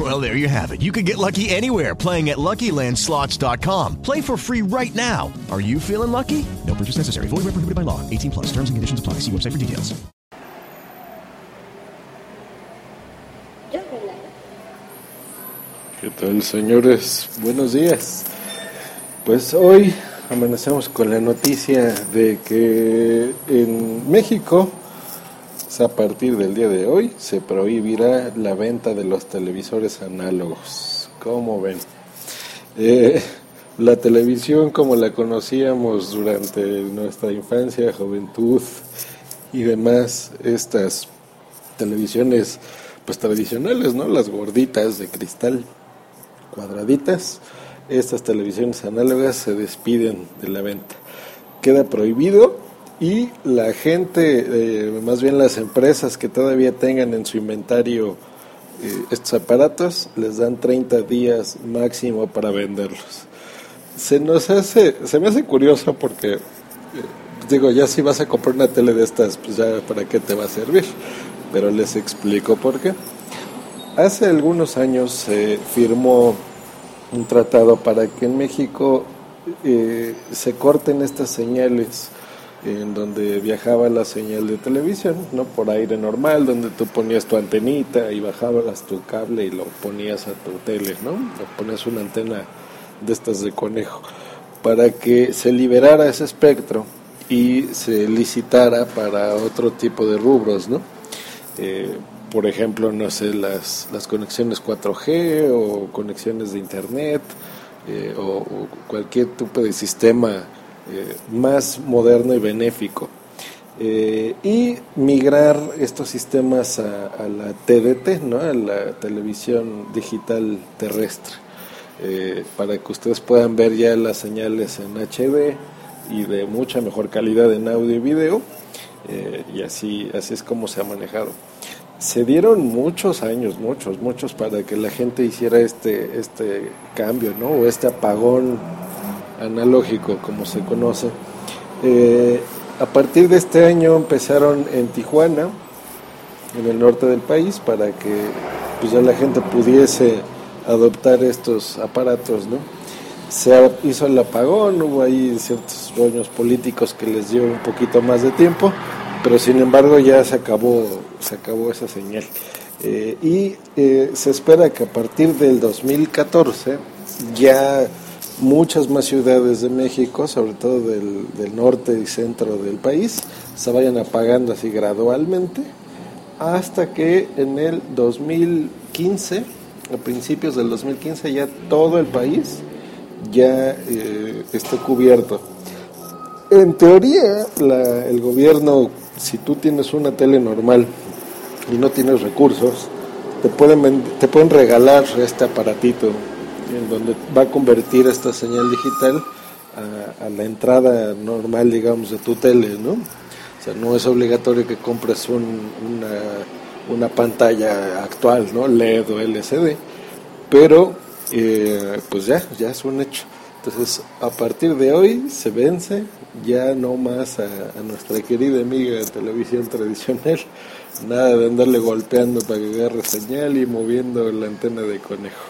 Well, there you have it. You can get lucky anywhere playing at LuckyLandSlots.com. Play for free right now. Are you feeling lucky? No purchase necessary. Void where prohibited by law. 18 plus. Terms and conditions apply. See website for details. ¿Qué tal, señores? Buenos días. Pues hoy amanecemos con la noticia de que en México, a partir del día de hoy, se prohibirá la venta de los televisores análogos. ¿Cómo ven? Eh, la televisión como la conocíamos durante nuestra infancia, juventud y demás, estas televisiones pues tradicionales, ¿no? Las gorditas de cristal, cuadraditas, estas televisiones análogas se despiden de la venta. Queda prohibido y la gente, eh, más bien las empresas que todavía tengan en su inventario eh, estos aparatos, les dan 30 días máximo para venderlos. Se nos hace, se me hace curioso porque, eh, digo, ya si vas a comprar una tele de estas, pues ya para qué te va a servir. Pero les explico por qué. Hace algunos años se firmó un tratado para que en México eh, se corten estas señales en donde viajaba la señal de televisión, no por aire normal, donde tú ponías tu antenita y bajabas tu cable y lo ponías a tu tele, ¿no? O ponías una antena de estas de conejo, para que se liberara ese espectro y se licitara para otro tipo de rubros, ¿no? Eh, por ejemplo, no sé, las, las conexiones 4G o conexiones de Internet eh, o, cualquier tipo de sistema eh, más moderno y benéfico. Eh, y migrar estos sistemas a, a, la TDT, ¿no? a la televisión digital terrestre, eh, para que ustedes puedan ver ya las señales en HD y de mucha mejor calidad en audio y video, y así, así es como se ha manejado se dieron muchos años, muchos, muchos para que la gente hiciera este, este cambio, ¿no? O este apagón analógico, como se conoce. Eh, a partir de este año empezaron en Tijuana, en el norte del país, para que pues ya la gente pudiese adoptar estos aparatos, ¿no? Se hizo el apagón, hubo ahí ciertos rollos políticos que les dio un poquito más de tiempo, pero sin embargo ya se acabó, se acabó esa señal. Eh, y eh, se espera que a partir del 2014 ya muchas más ciudades de México, sobre todo del, del, norte y centro del país, se vayan apagando así gradualmente hasta que en el 2015, a principios del 2015, ya todo el país ya eh, esté cubierto. En teoría, el gobierno si tú tienes una tele normal y no tienes recursos, te pueden, te pueden regalar este aparatito en donde va a convertir esta señal digital a, la entrada normal, digamos, de tu tele, ¿no? O sea, no es obligatorio que compres un, una, una, pantalla actual, ¿no? LED o LCD, pero eh, pues ya, ya es un hecho. Entonces, a partir de hoy se vence ya no más a, a, nuestra querida amiga de televisión tradicional, nada de andarle golpeando para que agarre señal y moviendo la antena de conejo.